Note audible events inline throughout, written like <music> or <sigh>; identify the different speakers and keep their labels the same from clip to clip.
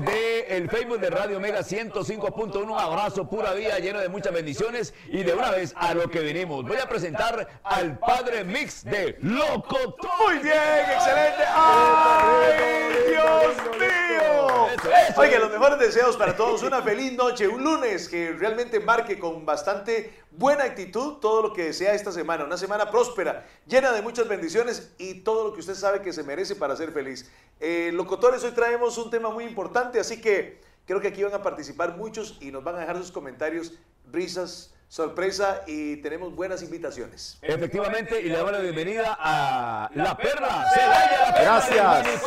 Speaker 1: del Facebook de Radio Mega 105.1. Un abrazo pura vida lleno de muchas bendiciones y de una vez a lo que venimos. Voy a presentar al padre Mix de Loco.
Speaker 2: Muy bien, excelente. ¡Ay, Dios!
Speaker 1: Eso.
Speaker 2: Oiga, los mejores deseos para todos. Una feliz noche, un lunes que realmente marque con bastante buena actitud todo lo que desea esta semana. Una semana próspera, llena de muchas bendiciones y todo lo que usted sabe que se merece para ser feliz. Eh, locutores, hoy traemos un tema muy importante, así que creo que aquí van a participar muchos y nos van a dejar sus comentarios, risas, sorpresa y tenemos buenas invitaciones.
Speaker 1: Efectivamente, y le damos la bienvenida a La Perla. Celaya,
Speaker 3: Gracias.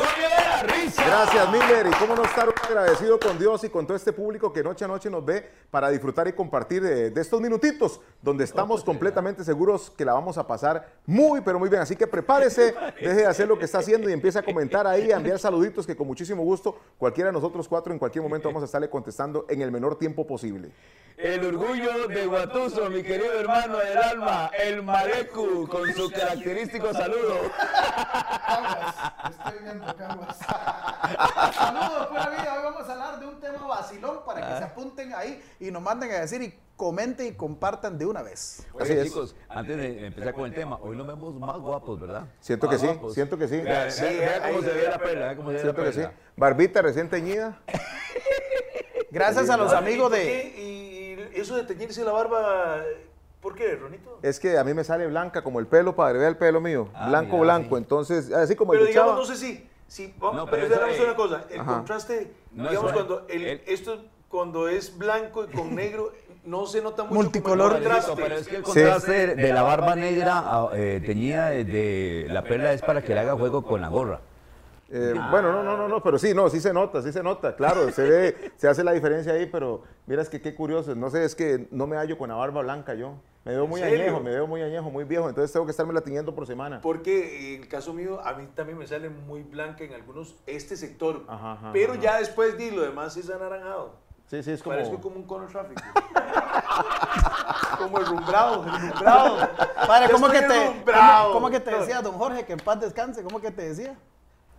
Speaker 3: Gracias, Miller. Y cómo no estar agradecido con Dios y con todo este público que noche a noche nos ve para disfrutar y compartir de, de estos minutitos donde estamos completamente seguros que la vamos a pasar muy, pero muy bien. Así que prepárese, <laughs> deje de hacer lo que está haciendo y empiece a comentar ahí, a enviar saluditos que con muchísimo gusto cualquiera de nosotros cuatro en cualquier momento vamos a estarle contestando en el menor tiempo posible.
Speaker 1: El orgullo de Mi querido hermano del alma, el Marecu, con su característico saludo.
Speaker 4: Caguas, estoy viendo. Saludos, pura vida. Hoy vamos a hablar de un tema vacilón para que se apunten ahí y nos manden a decir y comenten y compartan de una vez.
Speaker 3: Así
Speaker 1: Oye,
Speaker 3: es.
Speaker 1: chicos, antes de empezar con el tema, hoy nos vemos más guapos, ¿verdad?
Speaker 3: Siento
Speaker 1: Más
Speaker 3: que sí,
Speaker 1: guapos.
Speaker 3: siento que sí.
Speaker 1: Vea,
Speaker 2: Sí,
Speaker 1: vea- vea cómo se ve la perla, vea cómo se ve la
Speaker 3: Siento que sí.
Speaker 1: perla.
Speaker 3: Barbita recién teñida.
Speaker 4: Gracias a los amigos
Speaker 2: ¿y por
Speaker 4: de...
Speaker 2: eso de teñirse la barba, ¿por qué, Ronito?
Speaker 3: Es que a mí me sale blanca como el pelo, padre. Vea el pelo mío.
Speaker 1: Ah,
Speaker 3: blanco,
Speaker 1: mira,
Speaker 3: blanco.
Speaker 1: sí.
Speaker 3: Entonces, así como
Speaker 2: Pero
Speaker 3: el de
Speaker 2: digamos, no sé si, si vamos,
Speaker 1: No,
Speaker 2: pero
Speaker 1: pero
Speaker 2: una cosa, el
Speaker 3: ajá.
Speaker 2: contraste,
Speaker 1: No
Speaker 2: digamos, cuando el,
Speaker 1: El-
Speaker 2: esto cuando es blanco y con <laughs> negro, no se nota mucho
Speaker 4: Multicolor.
Speaker 2: contraste.
Speaker 1: pero es que el
Speaker 3: Sí.
Speaker 1: contraste de la barba negra a- eh, teñida de, de la perla es para que le haga juego con la gorra.
Speaker 3: Eh, Bueno, no, no, no, no, pero sí, no, sí se nota, sí se nota, claro, se ve, <laughs> se hace la diferencia ahí, pero miras que qué curioso, no sé, es que no me hallo con la barba blanca yo, me veo muy añejo, me veo muy añejo, muy viejo, entonces tengo que estarme la tiñendo por semana.
Speaker 2: Porque en el caso mío, a mí también me sale muy blanca en algunos, este sector,
Speaker 3: Ajá, ajá,
Speaker 2: pero
Speaker 3: ajá.
Speaker 2: ya después di lo demás es anaranjado.
Speaker 3: Sí, sí, es como...
Speaker 2: Parezco como un cono tráfico. <laughs> como el rumbrado, el rumbrado.
Speaker 4: Padre, ¿cómo que, te. ¿cómo, cómo que te decía, don Jorge, que en paz descanse? ¿Cómo que te decía?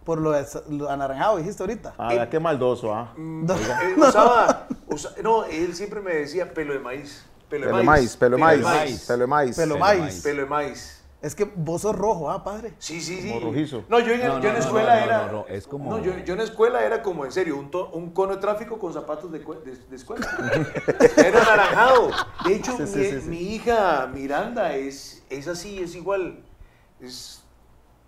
Speaker 4: Por lo, de- lo anaranjado dijiste ahorita.
Speaker 3: Ah, qué maldoso, ah.
Speaker 4: No. <laughs>
Speaker 2: Eh, usaba, usa- no, él siempre me decía pelo de maíz. Pelo de
Speaker 3: Pelo de maíz, pelo de maíz,
Speaker 1: maíz.
Speaker 3: pelo de maíz.
Speaker 4: Pelo
Speaker 1: Pelo
Speaker 4: maíz.
Speaker 2: Pelo de maíz.
Speaker 4: Es que vos sos rojo, ¿ah, padre?
Speaker 2: Sí, sí, sí.
Speaker 3: Como rojizo.
Speaker 2: No, yo en,
Speaker 1: No,
Speaker 2: yo
Speaker 1: no,
Speaker 2: en escuela
Speaker 1: no, no,
Speaker 2: era.
Speaker 1: no, es como-
Speaker 2: No, yo, yo en la escuela era como en serio, un, to- un cono de tráfico con zapatos de, cue- de- de escuela. <laughs> era anaranjado. De hecho,
Speaker 3: Sí, sí,
Speaker 2: mi,
Speaker 3: sí, sí.
Speaker 2: mi hija Miranda es, es así, es igual. Es.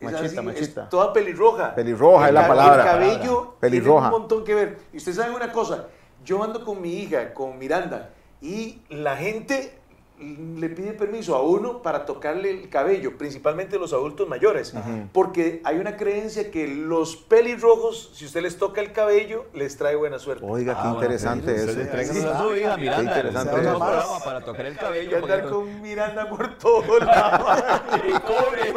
Speaker 2: Es es
Speaker 3: machita.
Speaker 2: toda pelirroja.
Speaker 3: Pelirroja es
Speaker 2: El
Speaker 3: la
Speaker 2: ca-
Speaker 3: palabra.
Speaker 2: El cabello
Speaker 3: Pelirroja.
Speaker 2: tiene un montón que ver. Y usted sabe una cosa, yo ando con mi hija, con Miranda, y la gente le pide permiso a uno para tocarle el cabello, principalmente los adultos mayores, porque hay una creencia que los pelirrojos, si usted les toca el cabello, les trae buena suerte.
Speaker 3: Oiga, qué
Speaker 1: Ah, bueno,
Speaker 3: interesante
Speaker 1: pues,
Speaker 3: eso.
Speaker 1: entonces tráiganos a su hija, Miranda.
Speaker 3: Qué interesante
Speaker 4: eso.
Speaker 1: programa para tocar el
Speaker 2: Voy
Speaker 1: cabello.
Speaker 2: a andar con Miranda por. <laughs>
Speaker 1: Y cobre,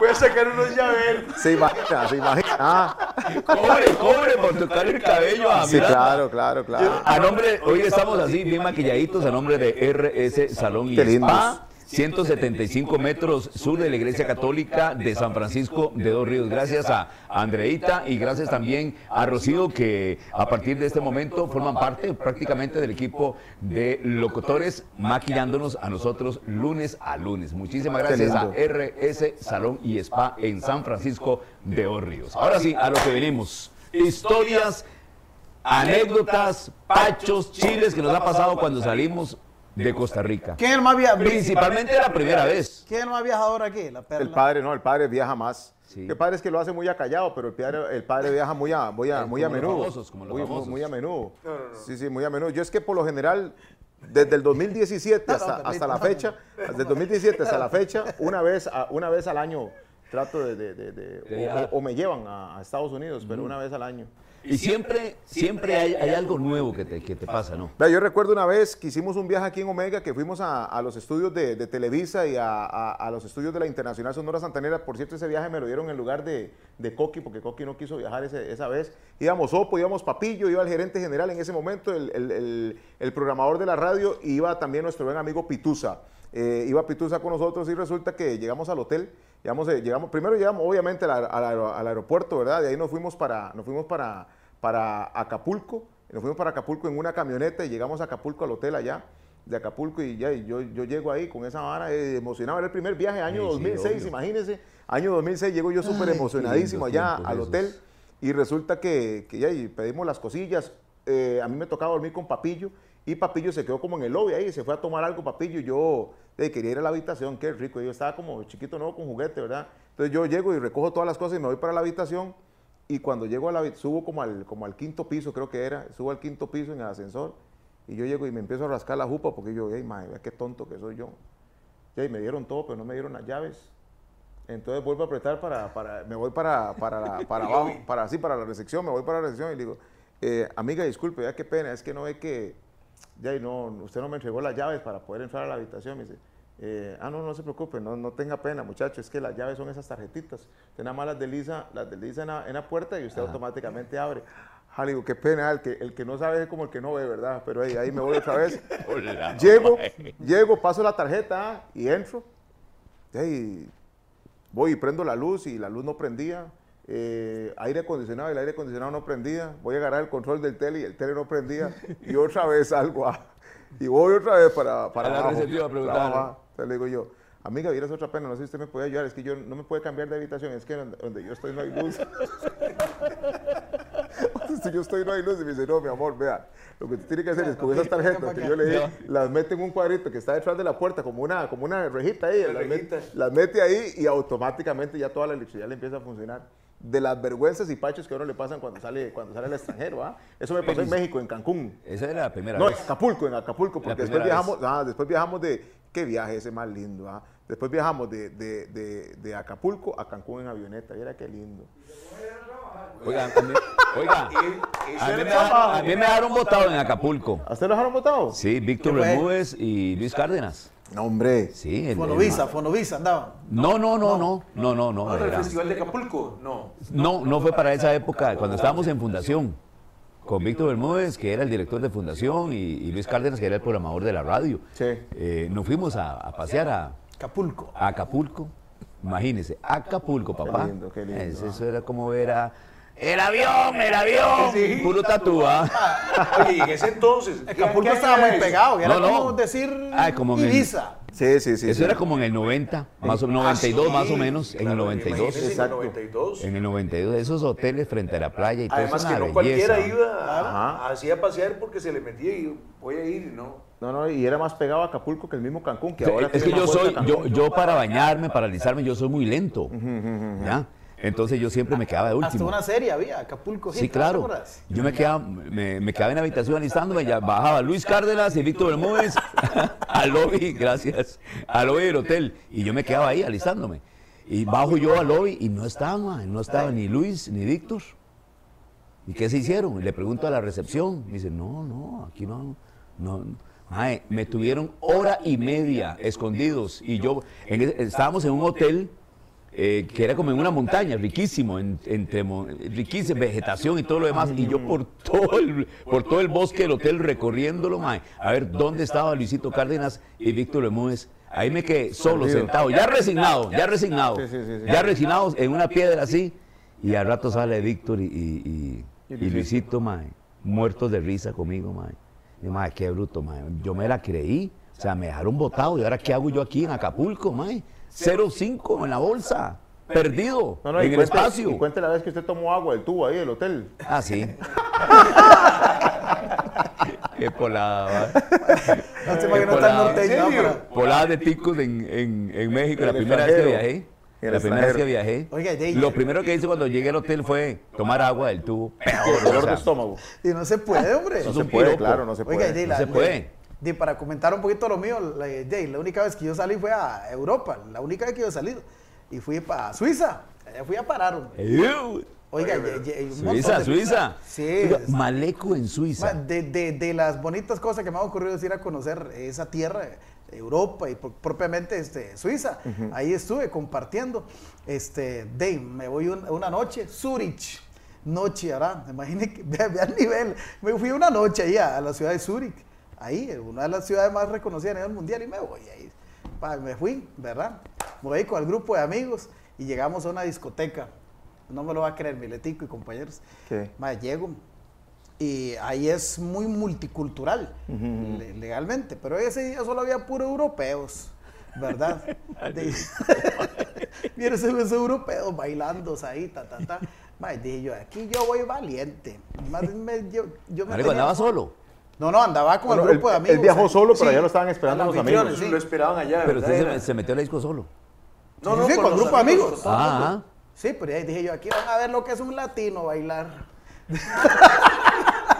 Speaker 2: Voy a sacar unos llaveros.
Speaker 3: Se imagina, se imagina. Ah,
Speaker 1: cobre, cobre por tocar el cabello a
Speaker 3: sí, claro, claro, claro.
Speaker 1: A nombre, hoy estamos así bien maquilladitos a nombre de RS Salón y
Speaker 3: Qué.
Speaker 1: Spa. 175 metros sur de la Iglesia Católica de San Francisco de Dos Ríos. Gracias a Andreita y gracias también a Rocío que a partir de este momento forman parte prácticamente del equipo de locutores maquillándonos a nosotros lunes a lunes. Muchísimas gracias a. RS Salón y Spa en San Francisco de Dos Ríos. Ahora sí, a lo que venimos. Historias anécdotas, pachos, chiles que nos ha pasado cuando salimos de Costa Rica.
Speaker 4: ¿Quién es el más, via-
Speaker 1: Principalmente la primera vez.
Speaker 4: ¿Quién es el más viajador aquí? La perla.
Speaker 3: El padre, no, el padre viaja más.
Speaker 1: Sí.
Speaker 3: El padre es que lo hace muy acallado, pero el padre, el padre viaja muy a, muy a, <laughs> muy a menudo.
Speaker 1: famosos, como los
Speaker 3: muy, muy-
Speaker 1: famosos.
Speaker 3: muy a menudo.
Speaker 2: No, no, no.
Speaker 3: Sí, sí, muy a menudo. Yo es que por lo general, desde el 2017 <laughs>
Speaker 4: No, no,
Speaker 3: hasta, hasta la fecha, desde el 2017 hasta la fecha, una vez, a- una vez al año trato de, de- de- de-
Speaker 1: De
Speaker 3: o-
Speaker 1: viajar.
Speaker 3: o, me llevan a, a Estados Unidos, pero una vez al año.
Speaker 1: Y siempre, siempre hay, hay algo nuevo que te, que te pasa, ¿no?
Speaker 3: Yo recuerdo una vez que hicimos un viaje aquí en Omega, que fuimos a, a los estudios de, de Televisa y a, a- a los estudios de la Internacional Sonora Santanera. Por cierto, ese viaje me lo dieron en lugar de, de Coqui, porque Coqui no quiso viajar ese- esa vez. Íbamos Opo, íbamos Papillo, iba el gerente general en ese momento, el, el- el- el programador de la radio, y iba también nuestro buen amigo Pitusa. Eh, iba Pitusa con nosotros y resulta que llegamos al hotel. Llegamos, eh, llegamos, primero llegamos obviamente al, aer- al aer- al aeropuerto, ¿verdad? De ahí nos fuimos para, nos fuimos para, para Acapulco. Nos fuimos para Acapulco en una camioneta y llegamos a Acapulco al hotel allá de Acapulco y ya y yo, yo llego ahí con esa vara eh, emocionado. Era el primer viaje, año
Speaker 1: Sí, sí,
Speaker 3: 2006,
Speaker 1: obvio.
Speaker 3: imagínense. Año 2006 llego yo súper emocionadísimo allá al
Speaker 1: esos.
Speaker 3: hotel y resulta que, que ya y pedimos las cosillas. Eh, a mí me tocaba dormir con Papillo y Papillo se quedó como en el lobby ahí, se fue a tomar algo Papillo y yo eh, quería ir a la habitación, qué rico. Yo estaba como chiquito nuevo con juguete, ¿verdad? Entonces yo llego y recojo todas las cosas y me voy para la habitación y cuando llego a la subo como al, como al quinto piso, creo que era, subo al quinto piso en el ascensor y yo llego y me empiezo a rascar la jupa porque yo, hey, madre, qué tonto que soy yo. Y me dieron todo, pero no me dieron las llaves. Entonces vuelvo a apretar para, para me voy para, para, <laughs> para abajo, para así, para la recepción, me voy para la recepción y le digo, eh, amiga, disculpe, ya qué pena, es que no ve que, ya, y no, usted no me entregó las llaves para poder entrar a la habitación. Me dice, eh, ah, no, no se preocupe, no, no tenga pena, muchacho, es que las llaves son esas tarjetitas. Usted nada más las desliza, las desliza en la, en la puerta y usted automáticamente abre. Ah, digo, qué pena, el que, el que no sabe es como el que no ve, ¿verdad? Pero ahí, ahí me voy otra vez. <laughs>
Speaker 1: Hola, <laughs>
Speaker 3: Llego, llego, paso la tarjeta y entro. Y voy y prendo la luz y la luz no prendía. Eh, aire acondicionado y el aire acondicionado no prendía. Voy a agarrar el control del tele y el tele no prendía. Y otra vez salgo a- y voy otra vez para, para
Speaker 1: A la
Speaker 3: abajo,
Speaker 1: recepción a preguntar.
Speaker 3: para abajo. Entonces le digo yo, amiga, vieras otra pena, no sé si usted me puede ayudar, es que yo no me puede cambiar de habitación, es que donde, donde yo estoy no hay luz. <laughs> si yo estoy no hay luz y me dice, no, mi amor, vea, lo que usted tiene que hacer es con esas tarjetas que yo le di, las mete en un cuadrito que está detrás de la puerta, como una, como una rejita ahí, las, met- las mete ahí y automáticamente ya toda la electricidad le empieza a funcionar. De las vergüenzas y pachos que a uno le pasan cuando sale, cuando sale al extranjero, ¿ah? Eso me pasó en México, en Cancún.
Speaker 1: Esa era la primera
Speaker 3: No, en
Speaker 1: vez.
Speaker 3: Acapulco, en Acapulco, porque después viajamos, ah, después viajamos de, qué viaje ese más lindo, ah? Después viajamos de, de, de, de Acapulco a Cancún en avioneta, mira qué lindo.
Speaker 1: Oiga, a mí, oiga, <laughs> a mí, me, a mí me dejaron votado en Acapulco.
Speaker 3: ¿A usted los dejaron votado?
Speaker 1: Sí, Víctor. Bermúdez y Luis Cárdenas.
Speaker 3: No, hombre.
Speaker 1: Sí, el- el-
Speaker 4: Fonovisa, Fonovisa andaban.
Speaker 1: No, no, no, no, no, no, no.
Speaker 2: ¿No era el Festival de Acapulco? No.
Speaker 1: No, no fue para esa época, cuando estábamos en fundación, con Víctor Bermúdez, que era el director de fundación, y, y Luis Cárdenas, que era el programador de la radio.
Speaker 3: Sí.
Speaker 1: Eh, nos fuimos a, a pasear a,
Speaker 4: Acapulco.
Speaker 1: Acapulco. Imagínense, Acapulco, papá.
Speaker 3: lindo, qué lindo.
Speaker 1: Es- Eso era como ver a... ¡El avión, el avión!
Speaker 2: Sí.
Speaker 1: Puro tatúa.
Speaker 2: Oye, y en ese entonces. ¿qué-
Speaker 4: Acapulco
Speaker 2: qué
Speaker 4: estaba muy pegado. Era
Speaker 1: No, no.
Speaker 4: como decir
Speaker 1: Ay, como en el-
Speaker 4: Ibiza.
Speaker 3: Sí, sí, sí.
Speaker 1: Eso
Speaker 3: sí.
Speaker 1: era como en el 90, más o 92
Speaker 2: Ah,
Speaker 1: más o menos, en el
Speaker 2: claro,
Speaker 1: 92.
Speaker 2: imagínese, En el
Speaker 3: Exacto.
Speaker 2: 92.
Speaker 1: En el 92, esos hoteles frente a la playa y todo
Speaker 2: Además
Speaker 1: eso
Speaker 2: que
Speaker 1: es
Speaker 2: no
Speaker 1: una
Speaker 2: cualquiera
Speaker 1: belleza.
Speaker 2: iba
Speaker 3: Ajá.
Speaker 2: a, así a pasear porque se le metía y voy a ir, ¿no?
Speaker 3: No, no, y era más pegado a Acapulco que el mismo Cancún, que
Speaker 1: Sí,
Speaker 3: ahora
Speaker 1: es que yo soy, yo, para bañarme, para alisarme, yo soy muy lento. ¿Ya? Entonces yo siempre me quedaba de
Speaker 4: Hasta
Speaker 1: último.
Speaker 4: una serie había, Acapulco.
Speaker 1: Sí,
Speaker 4: Hit, ¿no te
Speaker 1: claro. Yo me quedaba, me, me quedaba en la habitación alistándome, ya bajaba Luis Cárdenas y Víctor Bermúdez <laughs> al lobby, gracias, al lobby del hotel. Y yo me quedaba ahí alistándome. Y bajo yo al lobby y no estaba, no estaba ni Luis ni Víctor. ¿Y qué se hicieron? Y le pregunto a la recepción. Me dice, no, no, aquí no. no. Mae, me tuvieron hora y media escondidos. Y yo, en ese- estábamos en un hotel eh, que era como en una montaña, riquísimo, en- entre riquísima vegetación y todo lo demás. Y yo por todo el, por todo el bosque del hotel recorriéndolo, mae, a ver dónde estaba Luisito Cárdenas y Víctor Bermúdez. Ahí me quedé solo, sentado, ya resignado, ya resignado, ya resignado en una piedra así. Y al rato sale Víctor y, y, y- y Luisito, mae, muertos de risa conmigo, mae. Y, mae, qué bruto, mae. Yo me la creí. O sea, me dejaron botado. ¿Y ahora qué hago yo aquí en Acapulco, mae? 0,5 en la bolsa. Perdido.
Speaker 3: No, no, y
Speaker 1: en el
Speaker 3: cuente,
Speaker 1: espacio.
Speaker 3: y cuente la vez que usted tomó agua del tubo ahí del hotel.
Speaker 1: Ah, sí. <laughs> qué polada.
Speaker 4: No sé para qué no está norteño.
Speaker 1: Poladas de ticos en, en, en México,
Speaker 3: En
Speaker 1: la primera vez que viajé. La primera vez que viajé.
Speaker 4: Oiga, de-
Speaker 1: Lo primero que hice cuando llegué al hotel fue tomar agua del tubo. <laughs> Peor,
Speaker 3: Dolor de estómago.
Speaker 4: Y no se puede, hombre.
Speaker 3: No se puede,
Speaker 1: piropo.
Speaker 3: claro, no se puede.
Speaker 4: Oiga,
Speaker 1: No se puede.
Speaker 4: de- para comentar un poquito lo mío, la, de- la única vez que yo salí fue a Europa, la única vez que yo salido. Y fui para Suiza, allá fui a parar. hombre. Oiga, ye- ye- un montón
Speaker 1: Suiza,
Speaker 4: de-
Speaker 1: Suiza.
Speaker 4: Sí.
Speaker 1: Oiga, Maleco en Suiza.
Speaker 4: De, de- de las bonitas cosas que me ha ocurrido es ir a conocer esa tierra, Europa y pro- propiamente este, Suiza. Ahí estuve compartiendo. Este, de, me voy un- una noche, Zurich. Noche, ¿verdad? <laughs> Imagine que vea, vea el nivel. Me fui una noche ahí a, a la ciudad de Zurich. Ahí, una de las ciudades más reconocidas a nivel mundial y me voy ahí. Pa, me fui, ¿verdad? Me voy con el grupo de amigos y llegamos a una discoteca. No me lo va a creer, Miletico y compañeros.
Speaker 3: ¿Qué?
Speaker 4: Ma, llego, y ahí es muy multicultural le- legalmente, pero ese día solo había puro europeos, ¿verdad? <laughs> De- <laughs> Mira esos, esos europeos bailando ahí, ta, ta, ta. Mae, dije yo, aquí yo voy valiente. Más me- yo, yo me
Speaker 1: Marico,
Speaker 4: tenía-
Speaker 1: andaba solo.
Speaker 4: No, no, andaba con
Speaker 3: Bueno,
Speaker 4: el grupo de amigos.
Speaker 3: él viajó
Speaker 4: ahí.
Speaker 3: solo, pero
Speaker 2: Sí.
Speaker 3: ya lo estaban esperando los amigos.
Speaker 4: sí.
Speaker 2: Lo esperaban allá.
Speaker 1: Pero
Speaker 2: ¿verdad?
Speaker 1: usted se, se metió a la disco solo.
Speaker 2: No,
Speaker 4: Sí,
Speaker 2: no,
Speaker 4: sí, con
Speaker 2: los
Speaker 4: grupo de amigos.
Speaker 2: con el
Speaker 1: Ah,
Speaker 2: mundo.
Speaker 4: Sí, pero ahí dije yo, aquí van a ver lo que es un latino bailar. <laughs>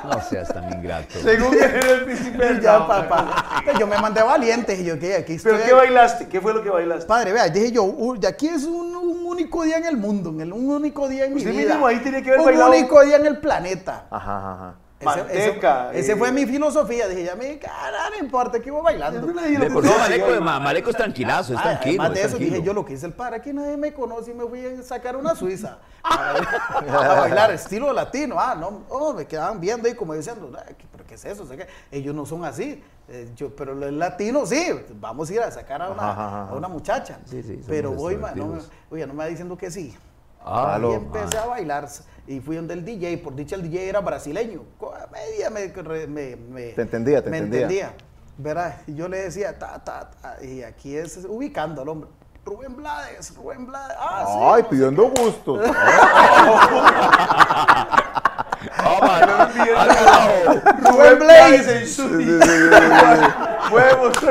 Speaker 1: no seas tan ingrato.
Speaker 2: Según era <laughs> el príncipe <laughs>
Speaker 4: ya, papá. Entonces, Yo me mandé valiente y yo, ¿qué? Aquí estoy.
Speaker 2: ¿Pero qué bailaste? ¿Qué fue lo que bailaste?
Speaker 4: Padre, vea, dije yo, u- de aquí es un, un único día en el mundo, en el, un único día en mi
Speaker 2: Usted
Speaker 4: vida.
Speaker 2: mínimo ahí tiene que haber
Speaker 4: un
Speaker 2: bailado.
Speaker 4: único día en el planeta.
Speaker 3: Ajá, ajá, ajá.
Speaker 4: Ese-
Speaker 2: Manteca,
Speaker 4: Ese, ese fue mi filosofía. Dije, ya me cara, no importa, aquí voy bailando.
Speaker 1: De por sí, Maleco, Ma- Maleco es tranquilazo, es
Speaker 4: Ah,
Speaker 1: tranquilo.
Speaker 4: Además de
Speaker 1: es
Speaker 4: eso,
Speaker 1: tranquilo.
Speaker 4: dije yo lo que hice el par, aquí nadie me conoce y me fui a sacar una suiza. <laughs> A, a bailar estilo latino. Ah, no, oh, me quedaban viendo ahí como diciendo, "Ay, ¿qué- ¿pero qué es eso? O sea, que ellos no son así. Eh, yo, pero los latinos sí, vamos a ir a sacar a una,
Speaker 3: Ajá, ajá, ajá.
Speaker 4: a una muchacha.
Speaker 1: Sí, sí,
Speaker 4: pero voy, ma, no, oye, no me va diciendo que sí.
Speaker 1: Ah.
Speaker 4: Y empecé a bailar y fui donde el DJ, por dicha el DJ era brasileño. Media me, me, me-
Speaker 3: Te entendía, te
Speaker 4: me
Speaker 3: entendía.
Speaker 4: entendía. ¿verdad? Y yo le decía, ta, ta, ta, y aquí es ubicando al hombre. Rubén Blades, Rubén Blades. Ah, sí,
Speaker 3: Ay,
Speaker 4: no
Speaker 3: pidiendo gusto. <laughs>
Speaker 1: Ah. Ah,
Speaker 2: Rubén
Speaker 4: Blades.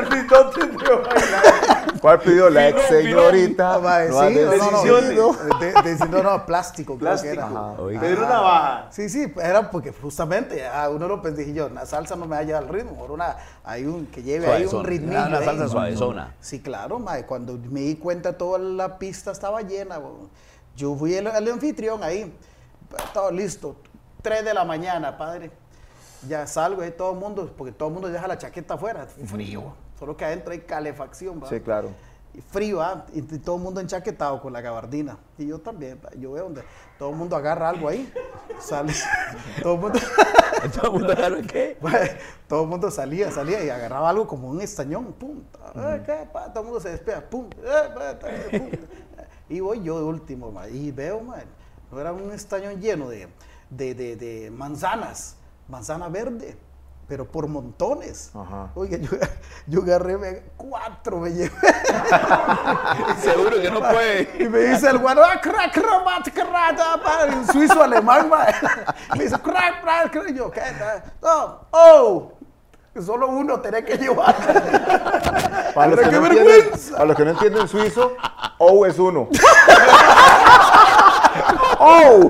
Speaker 2: Mis dotes de bailar.
Speaker 3: ¿Cuál pidió la ex señorita? No ha
Speaker 4: sí, no, no, de- de- no, no, plástico, creo que
Speaker 2: Plástico.
Speaker 4: era.
Speaker 2: Pedro Navaja.
Speaker 4: Sí, sí, era porque justamente a uno lo pensé dije yo, la salsa no me va a llevar al ritmo, por una, hay un que lleve ahí un ritmillo.
Speaker 1: una salsa suavezona.
Speaker 4: Sí, claro, mae, cuando me di cuenta toda la pista estaba llena, yo fui el, el anfitrión ahí, todo listo, 3 de la mañana, padre. Ya salgo ahí todo el mundo, porque todo el mundo deja la chaqueta afuera, frío, solo que adentro hay calefacción. ¿va?
Speaker 3: Sí, claro.
Speaker 4: Y frío, ¿ah? y, y todo el mundo enchaquetado con la gabardina. Y yo también, ¿va? yo veo donde todo el mundo agarra algo ahí, sale, <laughs> todo el mundo... <laughs>
Speaker 1: Todo el mundo agarra qué? <laughs>
Speaker 4: todo el mundo salía, salía y agarraba algo como un estañón, pum, ta, eh, ¿qué, pa? todo el mundo se despega, pum, eh, pum. Y voy yo de último, y veo, ma, no era un estañón lleno de, de, de, de manzanas, manzana verde, pero por montones.
Speaker 3: Ajá.
Speaker 4: Oiga, yo, yo agarré cuatro, me llevé. <laughs>
Speaker 1: Seguro que no puede.
Speaker 4: Y me dice el guano, ah, crack, rabat, crack, ah, pa", en suizo alemán. Me dice, crack, crack, crack. Y yo, ¿qué? No, oh, solo uno tenía que llevar.
Speaker 3: Para los, que no entienden,
Speaker 4: vergüenza.
Speaker 3: para los que no entienden suizo, O es uno. <laughs> ¡Oh!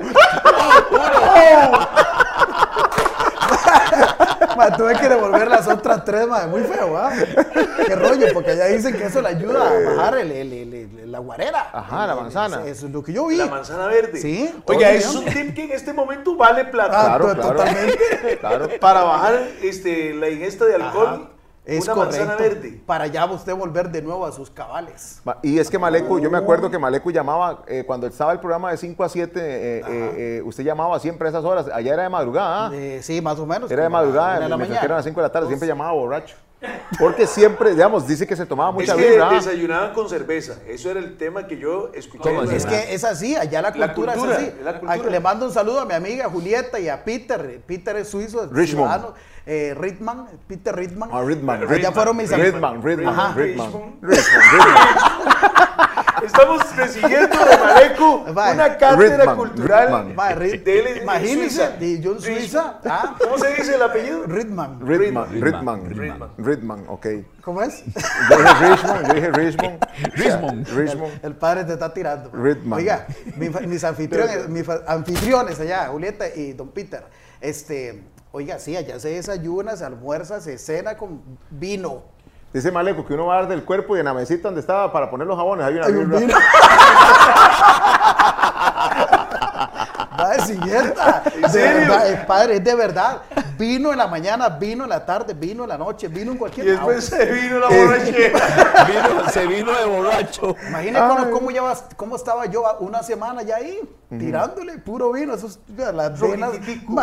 Speaker 4: Ma, tuve que devolver las otras tres, ma, muy feo, ¿ah? Qué rollo, porque allá dicen que eso le ayuda a bajar el, el- el- el- la guarera.
Speaker 3: Ajá, la manzana.
Speaker 4: Eso es lo que yo vi.
Speaker 2: La manzana verde.
Speaker 4: Sí,
Speaker 2: Oiga, es un tip que en este momento vale plata.
Speaker 4: Ah,
Speaker 3: Claro,
Speaker 4: to-
Speaker 3: claro.
Speaker 4: totalmente.
Speaker 3: Claro.
Speaker 2: Para bajar este, la ingesta de alcohol,
Speaker 4: Ajá, Es
Speaker 2: una
Speaker 4: correcto.
Speaker 2: manzana verde.
Speaker 4: Para ya usted volver de nuevo a sus cabales.
Speaker 3: Y es que Maleco, yo me acuerdo que Maleco llamaba, eh, cuando estaba el programa de 5 a 7, eh, eh, eh, usted llamaba siempre a esas horas. Allá era de madrugada, ¿ah?
Speaker 4: Eh, sí, más o menos.
Speaker 3: Era de
Speaker 4: a
Speaker 3: madrugada, que
Speaker 4: mañana.
Speaker 3: eran las 5 de la tarde, siempre llamaba borracho. Porque siempre, digamos, dice que se tomaba
Speaker 2: Es
Speaker 3: mucha
Speaker 2: que
Speaker 3: birra. ¿ah?
Speaker 2: desayunaban con cerveza. Eso era el tema que yo escuché.
Speaker 4: Es que es así, allá la
Speaker 2: La
Speaker 4: cultura, es así.
Speaker 2: la cultura.
Speaker 4: Le mando un saludo a mi amiga Julieta y a Peter. Peter es suizo, es
Speaker 3: Richmond.
Speaker 4: ciudadano. Eh, Ritman, Peter Ritman.
Speaker 3: Ah, Ritman.
Speaker 4: Allá
Speaker 2: Ritman.
Speaker 4: fueron mis amigos.
Speaker 3: Ritman, Ritman,
Speaker 4: Ajá.
Speaker 3: Ritman.
Speaker 2: Richmond.
Speaker 3: Ritman, Ritman. <laughs>
Speaker 2: Estamos recibiendo de Maleco una cátedra
Speaker 3: Ritman,
Speaker 2: cultural
Speaker 3: Ritman.
Speaker 4: Ri-
Speaker 2: de
Speaker 4: Imagínense,
Speaker 2: Suiza.
Speaker 4: Ah,
Speaker 2: ¿Cómo se dice el apellido?
Speaker 4: Ritman.
Speaker 3: Ritman,
Speaker 1: Ritman,
Speaker 3: Ritman,
Speaker 2: Ritman.
Speaker 3: Ok.
Speaker 4: ¿Cómo es?
Speaker 3: Yo dije Richmond, yo dije Richmond. <laughs>
Speaker 1: Richmond.
Speaker 3: Richmond.
Speaker 4: El padre te está tirando.
Speaker 3: Ritman.
Speaker 4: Oiga, mis anfitriones, mis anfitriones allá, Julieta y don Peter. Este, oiga, sí, allá se desayuna, se almuerza, se cena con vino.
Speaker 3: Dice Maleco que uno va a dar del cuerpo y en la mesita donde estaba para poner los jabones hay una birra. <laughs>
Speaker 4: Va de siguienta. De
Speaker 2: serio?
Speaker 4: verdad, eh, padre, es de verdad. Vino en la mañana, vino en la tarde, vino en la noche, vino en
Speaker 2: Y
Speaker 4: cualquier lado.
Speaker 2: después se vino la borrachera. <laughs>
Speaker 1: Vino- se vino de borracho.
Speaker 4: Imagínate cómo, cómo, llevas- cómo estaba yo una semana ya ahí, tirándole puro vino, esos, las venas,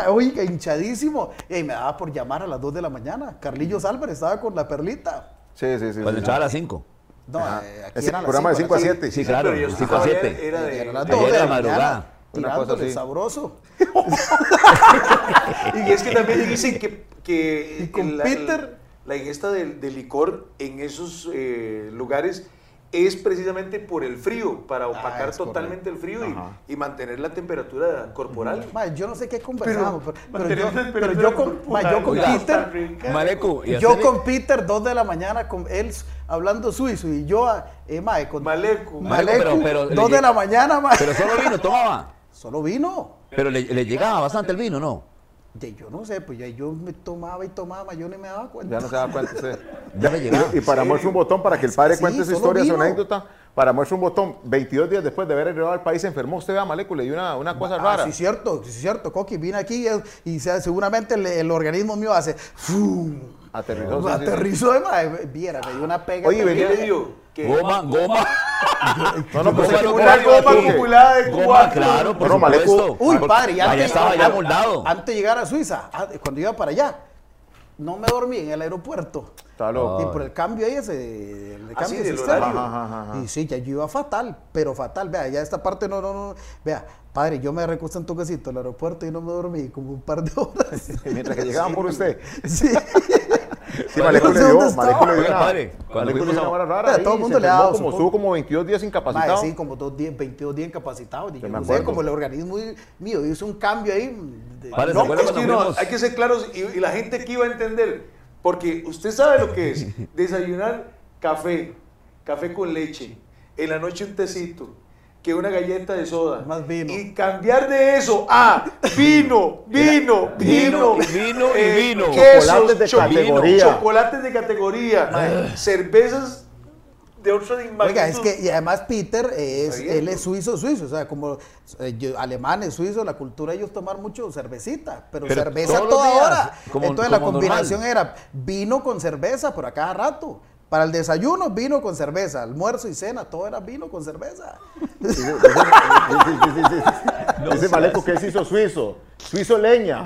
Speaker 4: oiga, hinchadísimo. Y me daba por llamar a las 2 de la mañana. Carlillos Álvarez estaba con la perlita.
Speaker 3: Sí, sí, sí.
Speaker 1: Cuando
Speaker 3: sí.
Speaker 1: echaba a las 5.
Speaker 4: No, eh, aquí
Speaker 3: Ese
Speaker 4: eran las
Speaker 3: programa de
Speaker 4: cinco,
Speaker 3: 5 a
Speaker 4: las
Speaker 3: 7.
Speaker 1: Sí, claro, de 5
Speaker 2: estaba
Speaker 1: a
Speaker 2: era-
Speaker 1: 7.
Speaker 2: Era de...
Speaker 4: las
Speaker 1: Ayer
Speaker 4: 2 de
Speaker 1: era
Speaker 4: la
Speaker 1: madrugada.
Speaker 4: tirándole sabroso. <laughs>
Speaker 2: Y es que también dicen que, que
Speaker 4: Y con
Speaker 2: la,
Speaker 4: Peter.
Speaker 2: la ingesta del, del licor en esos eh, lugares es precisamente por el frío, para opacar
Speaker 4: Ah, es
Speaker 2: totalmente el frío y, mantener la temperatura corporal.
Speaker 4: Yo no sé qué conversamos, pero, yo, pero con, yo con Peter.
Speaker 1: Maleco, y
Speaker 4: yo con Peter, dos de la mañana, con él hablando suizo y yo, eh, mae, con
Speaker 2: Maleco.
Speaker 1: Maleco, pero- pero le
Speaker 4: dos de la mañana.
Speaker 1: Pero solo vino, tomaba.
Speaker 4: Solo vino.
Speaker 1: Pero le, le llegaba bastante el vino, ¿no?
Speaker 4: De- yo no sé, pues ya yo me tomaba y tomaba, yo ni me daba cuenta.
Speaker 3: Ya no se da cuenta usted. <laughs>
Speaker 1: Ya le llegaba.
Speaker 3: Y, y para muestra un botón, para que el padre
Speaker 4: Sí,
Speaker 3: cuente su historia, su
Speaker 4: vino.
Speaker 3: anécdota, para muestra un botón, 22 días después de haber arribado al país se enfermó, usted vea, Maleco, le dio una, una cosa
Speaker 4: Ah,
Speaker 3: rara.
Speaker 4: sí, cierto, sí, cierto, Coqui, vine aquí eh, y, se- seguramente el, el organismo mío hace. ¡fum!
Speaker 3: Aterrizó. sí, sí, sí.
Speaker 4: Aterrizó de mae, viera, me dio una pega.
Speaker 3: Oye,
Speaker 2: ¿Qué
Speaker 3: venía-
Speaker 2: le dio? ¿Qué?
Speaker 1: Goma, goma. <laughs>
Speaker 3: No, no, pues
Speaker 1: Goma,
Speaker 3: es que-
Speaker 1: no,
Speaker 2: Una
Speaker 1: goma,
Speaker 2: acumulada de
Speaker 1: Goma, claro, por
Speaker 3: No,
Speaker 1: supuesto.
Speaker 4: Uy, padre, ya antes,
Speaker 1: estaba ya moldado.
Speaker 4: Antes de llegar a Suiza, ah, cuando iba para allá, no me dormí en el aeropuerto.
Speaker 3: Está loco.
Speaker 4: Y por el cambio ahí, ese, el
Speaker 2: Ah,
Speaker 4: cambio
Speaker 2: sí,
Speaker 4: de sistema.
Speaker 2: horario.
Speaker 3: Ajá, ajá, ajá.
Speaker 4: Y sí, ya yo iba fatal, pero fatal. Vea, ya esta parte no, no, no. Vea, padre, yo me recosté un toquecito al aeropuerto y no me dormí como un par de horas. <laughs>
Speaker 3: Mientras que llegaban por usted.
Speaker 4: Sí.
Speaker 3: Sí, Maleco le dio, Maleco le dio una,
Speaker 1: padre, cuando fuimos
Speaker 3: dio
Speaker 1: a-
Speaker 3: una vara rara ahí,
Speaker 4: todo el mundo le ha dado,
Speaker 3: como, estuvo como 22 días incapacitado.
Speaker 4: sí, como dos días, 22 días incapacitados. Yo
Speaker 3: me
Speaker 4: no sé,
Speaker 3: acuerdo.
Speaker 4: como el organismo mío hizo un cambio ahí. de-
Speaker 1: Padre, ¿se
Speaker 2: No, es que no, hay que ser claros y, y la gente aquí va a entender. Porque usted sabe lo que es <laughs> desayunar café, café con leche, en la noche un tecito, que una galleta de soda.
Speaker 4: Más vino.
Speaker 2: Y cambiar de eso a vino, <laughs> vino, vino,
Speaker 1: Vino, y vino, y
Speaker 2: eh,
Speaker 1: vino.
Speaker 2: quesos,
Speaker 3: Chocolates de
Speaker 2: cho-
Speaker 3: categoría.
Speaker 2: Chocolates de categoría, cervezas de otra magnitud.
Speaker 4: Oiga, es que, y además Peter es, él es suizo, suizo, o sea, como eh, yo- alemanes, suizos, la cultura ellos tomar mucho cervecita, pero,
Speaker 1: Pero
Speaker 4: cerveza toda
Speaker 1: días,
Speaker 4: hora.
Speaker 1: como-
Speaker 4: Entonces la combinación era vino con cerveza por a cada rato. Para el desayuno, vino con cerveza. Almuerzo y cena, todo era vino con cerveza.
Speaker 3: Dice- dice- dice Maleco que se hizo suizo. Suizo leña.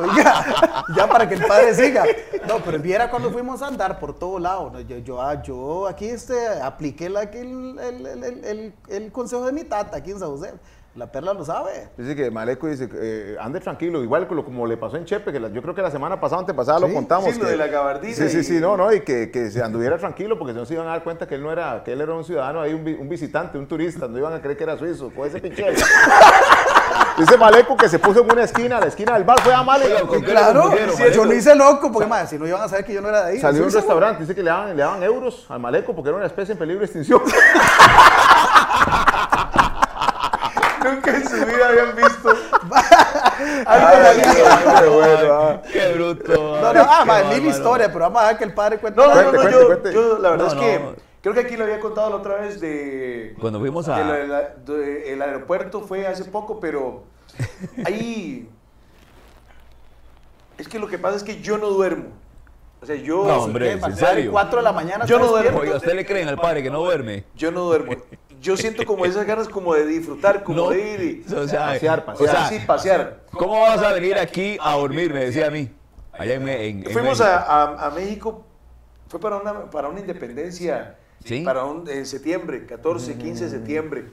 Speaker 4: Oiga, ya para que el padre siga. No, pero viera cuando fuimos a andar por todo lado. ¿no? Yo, yo, ah, yo aquí este, apliqué la, el- el- el- el consejo de mi tata aquí en San José. La perla lo sabe.
Speaker 3: Dice que Maleco dice, eh, ande tranquilo, igual como, como le pasó en Chepe, que la- yo creo que la semana pasada, antepasada lo
Speaker 4: Sí,
Speaker 3: contamos.
Speaker 2: sí, lo
Speaker 3: que-
Speaker 2: de la gabardina
Speaker 3: Sí, sí,
Speaker 2: y-
Speaker 3: sí, no, no, y que, que se anduviera tranquilo, porque si no se iban a dar cuenta que él no era, que él era un ciudadano, ahí un, vi- un visitante, un turista, no iban a creer que era suizo, con ese pinche. <laughs> Dice Maleco que se puso en una esquina, la esquina del bar fue a Maleco.
Speaker 1: Oiga, ¿con qué
Speaker 4: Claro,
Speaker 1: lo
Speaker 4: yo no hice loco, porque más, si no iban a saber que yo no era de ahí.
Speaker 3: Salió de un restaurante, dice que le daban, le daban euros al Maleco porque era una especie en peligro de extinción. <laughs>
Speaker 2: Nunca en su vida habían visto <laughs>
Speaker 3: Ay, qué bueno, ah.
Speaker 1: Qué bruto.
Speaker 4: No, no, ah,
Speaker 1: bárbaro.
Speaker 4: historias, pero vamos a dejar que el padre cuente.
Speaker 2: No, no, no,
Speaker 3: Cuente,
Speaker 2: no,
Speaker 3: cuente,
Speaker 2: yo,
Speaker 3: cuente.
Speaker 2: yo la verdad
Speaker 1: No,
Speaker 2: es que
Speaker 1: no.
Speaker 2: creo que aquí lo había contado la otra vez de
Speaker 1: Cuando fuimos a-
Speaker 2: la- de- el aeropuerto fue hace poco, pero <laughs> ahí es que lo que pasa es que yo no duermo. O sea, yo
Speaker 1: No, hombre.
Speaker 4: ¿Qué,
Speaker 1: ¿en serio?
Speaker 4: 4 de la mañana.
Speaker 2: Yo no duermo.
Speaker 1: ¿usted le creen al padre que no duerme?
Speaker 2: yo no duermo. <laughs> Yo siento como esas ganas como de disfrutar, como
Speaker 1: No.
Speaker 2: de ir y
Speaker 1: O sea,
Speaker 3: Pasear,
Speaker 1: o
Speaker 3: pasear.
Speaker 1: sea,
Speaker 2: sí, pasear.
Speaker 1: ¿cómo vas a venir aquí a dormir? Me decía a mí. Allá en, Me- en- en
Speaker 2: Fuimos
Speaker 1: México.
Speaker 2: a, a- México, fue para una, para una independencia,
Speaker 1: Sí.
Speaker 2: para un, en septiembre, 14, 15 de septiembre.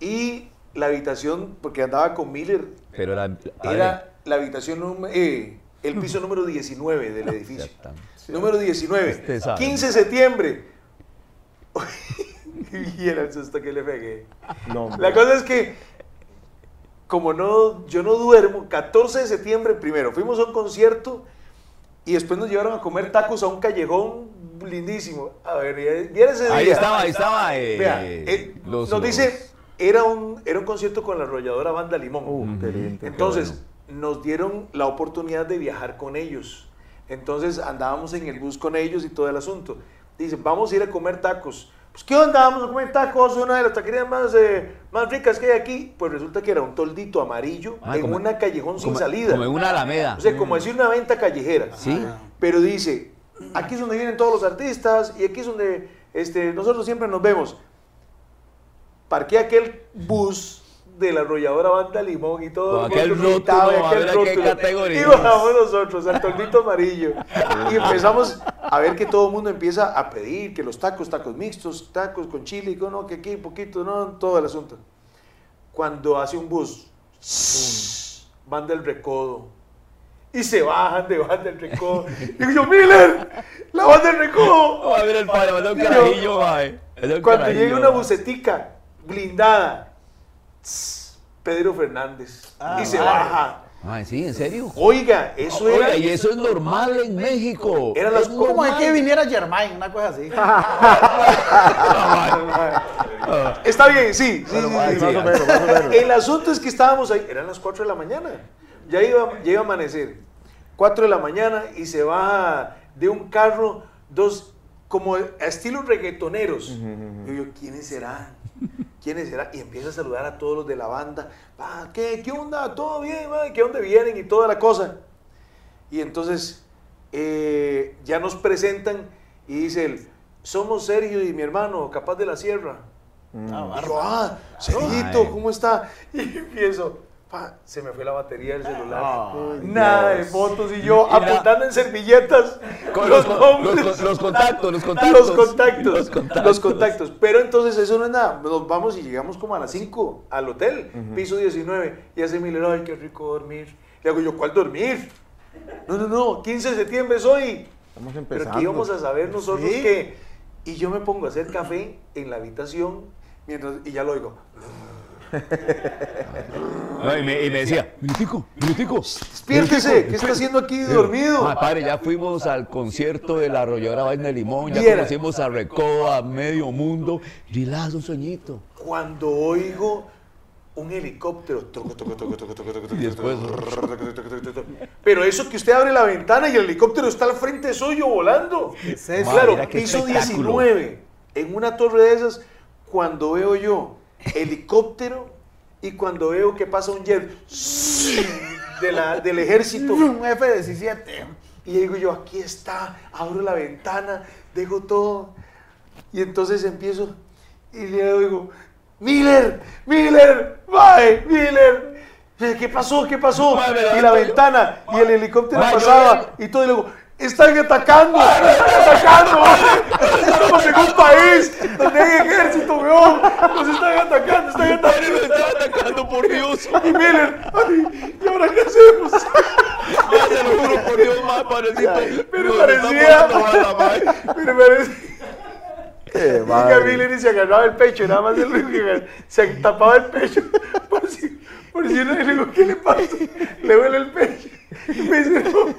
Speaker 2: Y la habitación, porque andaba con Miller,
Speaker 1: Pero era...
Speaker 2: era la habitación, eh, el piso número 19 del <laughs> edificio. Número 19,
Speaker 1: Usted sabe.
Speaker 2: 15 de septiembre. Y era el susto que le pegué.
Speaker 3: No.
Speaker 2: La cosa es que, como no, yo no duermo, 14 de septiembre primero, fuimos a un concierto y después nos llevaron a comer tacos a un callejón lindísimo. A ver, viera ese día.
Speaker 1: Ahí estaba, ahí estaba. eh,
Speaker 2: Vea, eh,
Speaker 1: los-
Speaker 2: nos
Speaker 1: los-
Speaker 2: dice, era un, era un concierto con la arrolladora Banda Limón.
Speaker 3: Uh, qué lindo.
Speaker 2: Entonces, nos dieron la oportunidad de viajar con ellos. Entonces, andábamos en el bus con ellos y todo el asunto. Dicen, vamos a ir a comer tacos. Pues, ¿qué onda? Vamos a comer tacos, una de las taquerías más, eh, más ricas que hay aquí. Pues resulta que era un toldito amarillo
Speaker 1: Ah,
Speaker 2: en
Speaker 1: como-
Speaker 2: una callejón sin salida.
Speaker 1: Como en una alameda.
Speaker 2: O sea, como decir una venta callejera.
Speaker 1: Sí.
Speaker 2: Pero dice, aquí es donde vienen todos los artistas y aquí es donde este, nosotros siempre nos vemos. Parqué aquel bus de la arrolladora Banda Limón y todo.
Speaker 1: Con aquel
Speaker 2: gritaba
Speaker 1: rótulo, a
Speaker 2: aquel
Speaker 1: a
Speaker 2: rótulo.
Speaker 1: categoría.
Speaker 2: Y bajamos nosotros al toldito amarillo. y empezamos a ver que todo el mundo empieza a pedir que los tacos, tacos mixtos, tacos con chile, que no, que aquí poquito, no, todo el asunto. Cuando hace un bus, van del recodo. Y se bajan de van del recodo. Digo yo, Miller, la van del recodo.
Speaker 1: A ver el padre, mandó un
Speaker 2: Yo-
Speaker 1: carajillo, un
Speaker 2: Cuando llega una bucetica blindada, Pedro Fernández.
Speaker 4: Ah,
Speaker 2: y se
Speaker 4: vale.
Speaker 2: baja.
Speaker 1: Mae, sí, en serio.
Speaker 2: Oiga, eso
Speaker 1: Oiga,
Speaker 2: era.
Speaker 1: y eso es normal en México.
Speaker 2: Las
Speaker 1: Es
Speaker 4: Como que viniera Germain, una cosa así. <laughs>
Speaker 2: Está bien, sí. sí, sí,
Speaker 3: Sí,
Speaker 2: sí.
Speaker 3: más o menos, más o menos. <laughs>
Speaker 2: El asunto es que estábamos ahí, eran las 4 de la mañana. Ya iba, ya iba a amanecer. 4 de la mañana y se baja de un carro dos, como a estilo reggaetoneros. Y yo, ¿quiénes serán? ¿Quiénes serán? Y empieza a saludar a todos los de la banda. "Pa, ¿Qué, qué onda? ¿Todo bien? ma? ¿Qué dónde vienen? Y toda la cosa. Y entonces eh, ya nos presentan y dice él, somos Sergio y mi hermano, capaz de la sierra.
Speaker 4: Ah,
Speaker 2: Y yo, ah, Sergito,
Speaker 1: Ay.
Speaker 2: ¿cómo está? <laughs> Y empiezo, pa, se me fue la batería del celular. Nada
Speaker 3: Dios.
Speaker 2: de fotos y yo apuntando en servilletas
Speaker 1: Con
Speaker 2: los,
Speaker 1: los,
Speaker 2: nombres.
Speaker 1: los- los contactos, los contactos.
Speaker 2: Los contactos,
Speaker 1: Los contactos.
Speaker 2: los contactos. Pero entonces eso no es nada. Nos vamos y llegamos como a las 5 al hotel, piso 19. Y hace Miller, ay, qué rico dormir. Le hago yo, ¿cuál dormir? No, no, no, 15 de septiembre es hoy.
Speaker 3: Estamos
Speaker 2: Pero
Speaker 3: empezando.
Speaker 2: que íbamos a saber nosotros
Speaker 4: Sí.
Speaker 2: que. Y yo me pongo a hacer café en la habitación mientras, y ya lo oigo. <laughs>
Speaker 1: No, y, me, y me decía, minutico, minutico.
Speaker 2: Despiértese, ¿qué está haciendo aquí dormido?
Speaker 1: Ah, padre, ya fuimos al concierto de la arrolladora Vaina de Limón, ya
Speaker 2: Viera.
Speaker 1: conocimos a Recodo, a Medio Mundo. Relax, un sueñito.
Speaker 2: Cuando oigo un helicóptero.
Speaker 1: Y después-.
Speaker 2: Pero eso que usted abre la ventana y el helicóptero está al frente suyo volando.
Speaker 4: es eso?
Speaker 2: Claro, piso
Speaker 1: espectáculo.
Speaker 2: 19, en una torre de esas, cuando veo yo helicóptero y cuando veo que pasa un jet de la- del ejército.
Speaker 4: Un F-17.
Speaker 2: Y digo yo, aquí está, abro la ventana, dejo todo. Y entonces empiezo y le digo, Miller, Miller, bye, Miller. ¿Qué pasó? ¿Qué pasó? Y la ventana y el helicóptero pasaba y todo. Y luego, están atacando, están atacando. Estamos en un país donde hay ejército, weón. Nos están atacando, están atacando.
Speaker 1: están atacando, por Dios.
Speaker 2: Y Miller, ay, ¿y ahora qué hacemos?
Speaker 1: Madre, te lo juro por Dios, madre, padrecito.
Speaker 2: Pero
Speaker 1: Nos
Speaker 2: parecía. Pero parecía.
Speaker 3: Qué
Speaker 2: Y y se agarraba el pecho, nada más el único que se tapaba el pecho <laughs> por si, por si no, y le digo, ¿qué le pasa? Le duele el pecho. Y me dice, no,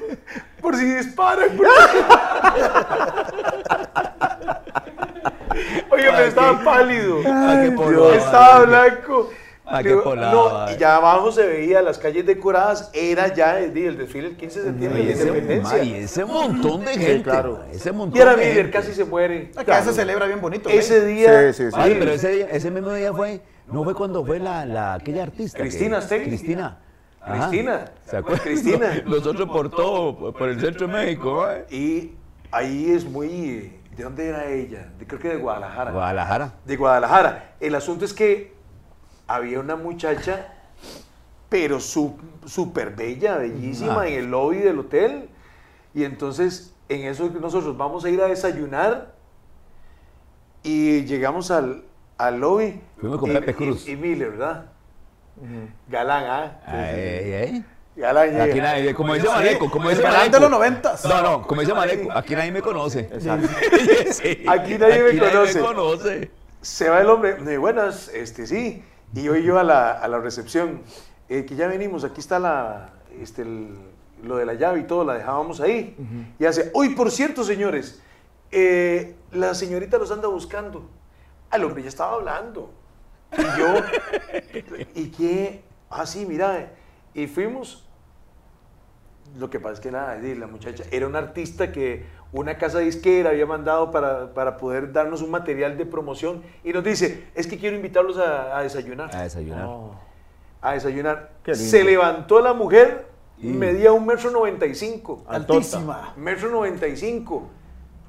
Speaker 2: por si disparan. por si-". <laughs> Oye, pero estaba pálido. Estaba blanco.
Speaker 1: Ah, qué
Speaker 2: No, y ya abajo se veía las calles decoradas. Era ya el, día, el desfile del 15 de septiembre
Speaker 1: Y
Speaker 2: de
Speaker 1: ese,
Speaker 2: independencia.
Speaker 1: ma, y ese montón de gente,
Speaker 3: claro.
Speaker 1: ese montón
Speaker 2: Y era
Speaker 1: de gente.
Speaker 2: casi se muere.
Speaker 4: Acá se celebra bien bonito.
Speaker 2: Ese
Speaker 4: ¿eh?
Speaker 2: día.
Speaker 3: Sí, sí, sí.
Speaker 1: Ay, pero ese, día- ese mismo día fue, no fue cuando fue la, la aquella artista. que-
Speaker 2: Cristina Astegui.
Speaker 1: Cristina. Ajá.
Speaker 2: Cristina.
Speaker 1: ¿Se acuerdan?
Speaker 2: Cristina. <laughs>
Speaker 1: Nosotros por todo, por el centro de México.
Speaker 2: Y ahí es muy... ¿De dónde era ella? De- creo que de Guadalajara.
Speaker 1: Guadalajara.
Speaker 2: De Guadalajara. El asunto es que había una muchacha, pero su- súper bella, bellísima,
Speaker 1: Ah.
Speaker 2: en el lobby del hotel. Y entonces, en eso nosotros vamos a ir a desayunar y llegamos al, al lobby.
Speaker 1: Fuimos con
Speaker 2: y,
Speaker 1: Pepe Cruz.
Speaker 2: Y, y Miller, ¿verdad? Galán, ¿ah?
Speaker 1: Ay, ay.
Speaker 2: Galán.
Speaker 1: Aquí nadie, como dice Maneco, como dice
Speaker 4: galán
Speaker 1: Maneco.
Speaker 4: de los noventas.
Speaker 1: No, no, como dice Maneco, aquí nadie me conoce. Sí, <laughs>
Speaker 2: Aquí nadie me conoce.
Speaker 1: conoce.
Speaker 2: Se va el hombre, de buenas, este sí, y voy yo a la, a la recepción, eh, que ya venimos, aquí está la, este, el- lo de la llave y todo, la dejábamos ahí. Y hace, uy, por cierto, señores, eh, la señorita los anda buscando. Al hombre ya estaba hablando. Y yo, <laughs> ¿y qué? Ah, sí, mira, y fuimos. Lo que pasa es que la, la muchacha era una artista que una casa disquera había mandado para, para poder darnos un material de promoción y nos dice, es que quiero invitarlos a, a desayunar.
Speaker 1: A desayunar.
Speaker 2: A desayunar.
Speaker 3: Qué lindo.
Speaker 2: Se levantó la mujer,
Speaker 1: Y-
Speaker 2: medía un metro noventa y cinco.
Speaker 4: Altísima.
Speaker 2: Metro noventa y cinco.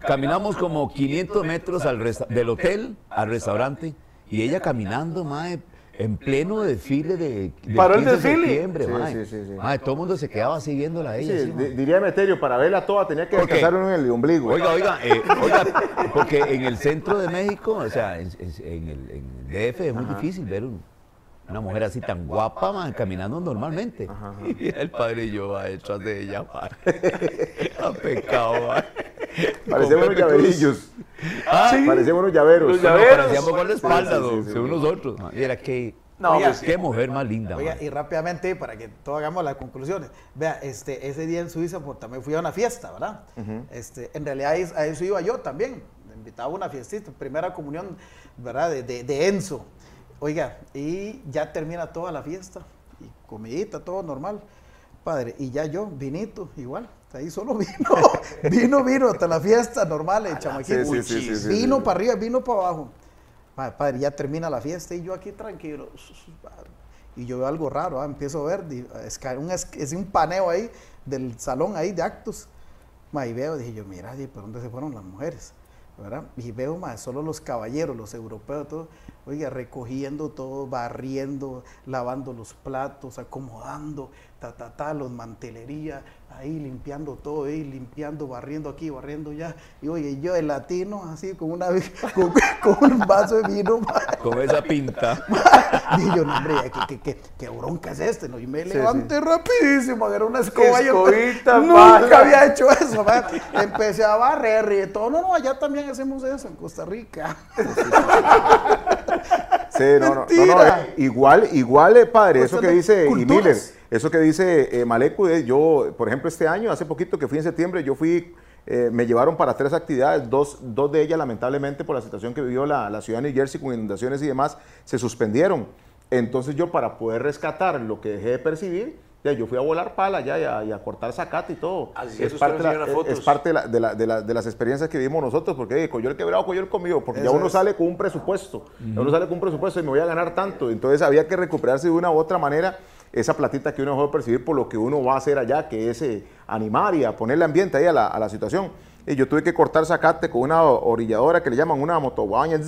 Speaker 1: Caminamos como 500 metros al resta- del hotel al restaurante y ella caminando, mae, en pleno desfile de, del
Speaker 2: ¿Paró el
Speaker 1: 15 de
Speaker 2: desfile?
Speaker 1: septiembre,
Speaker 3: Sí,
Speaker 1: mae.
Speaker 3: sí, sí, sí.
Speaker 1: Mae, todo el mundo se quedaba siguiéndola a ella.
Speaker 3: Sí,
Speaker 1: así,
Speaker 3: diría Emeterio, para verla toda tenía que descansar uno en el ombligo.
Speaker 1: Oiga, oiga, eh, oiga, porque en el centro de México, o sea, en, en- en el, en el DF es muy difícil ver un- una mujer así tan guapa, man, caminando normalmente. <laughs> Y el padre y yo va detrás de ella, man. <laughs> A pecado, man.
Speaker 3: Parecíamos unos
Speaker 1: Ah,
Speaker 3: Parecíamos unos llaveros.
Speaker 2: Los llaveros.
Speaker 1: Parecíamos con la espalda,
Speaker 3: Sí, sí, sí,
Speaker 1: según
Speaker 3: sí.
Speaker 1: nosotros. Y era que,
Speaker 2: No,
Speaker 4: Oiga,
Speaker 2: pues,
Speaker 1: qué mujer más linda,
Speaker 4: Oiga, y rápidamente, para que todos hagamos las conclusiones. Vea, este, ese día en Suiza pues, también fui a una fiesta, ¿verdad? este, en realidad a eso iba yo también. Me invitaba a una fiestita, primera comunión, ¿verdad? De, de- de Enzo. Oiga, y ya termina toda la fiesta. Y comidita, todo normal. Padre, y ya yo, vinito, igual. Ahí solo <laughs> vino, vino, vino hasta la fiesta normal, el chamaquito.
Speaker 3: sí, sí, sí,
Speaker 4: vino para arriba, vino para abajo. Padre, padre, ya termina la fiesta y yo aquí tranquilo. Y yo veo algo raro, ah, empiezo a ver, esca- un, es, es un paneo ahí del salón ahí de actos. Ma, y veo, dije yo, mira, ¿por dónde se fueron las mujeres? Y veo más solo los caballeros, los europeos, todo, oiga, recogiendo todo, barriendo, lavando los platos, acomodando, ta, ta, ta, los mantelería, ahí limpiando todo, ahí limpiando, barriendo aquí, barriendo allá. Y oye, yo el latino, así, con, una, <laughs> con, con un vaso de vino, <laughs>
Speaker 1: Con esa pinta.
Speaker 4: Dije yo, no, hombre, ¿qué, qué, qué, qué bronca es este? ¿no? Y me
Speaker 3: Sí,
Speaker 4: levanté rapidísimo, agarré una escoba. yo
Speaker 2: Escobita,
Speaker 4: nunca
Speaker 2: mala.
Speaker 4: había hecho eso, man. Empecé a barrer y todo. No, no, allá también hacemos eso en Costa Rica.
Speaker 3: Sí, no, no, no, igual, igual, eh, padre, eso que dice y. Miller, eso que dice eh, Malecu, eh, yo, por ejemplo, este año, hace poquito que fui en septiembre, yo fui, eh, me llevaron para tres actividades, dos, dos de ellas lamentablemente por la situación que vivió la, la ciudad de New Jersey con inundaciones y demás, se suspendieron. Entonces yo para poder rescatar lo que dejé de percibir, ya, yo fui a volar pala ya y a, y a cortar zacate y todo.
Speaker 2: Así
Speaker 3: es,
Speaker 2: es,
Speaker 3: parte la- es- parte de, la- de la- de la- de las experiencias que vivimos nosotros, porque eh, coyol quebrado, coyol conmigo, porque ya
Speaker 4: Eso
Speaker 3: uno
Speaker 4: es.
Speaker 3: sale con un presupuesto, ya uno sale con un presupuesto y me voy a ganar tanto, entonces había que recuperarse de una u otra manera esa platita que uno dejó de percibir por lo que uno va a hacer allá, que es eh, animar y a ponerle ambiente ahí a la, situación. Y yo tuve que cortar zacate con una orilladora que le llaman una motoguaña,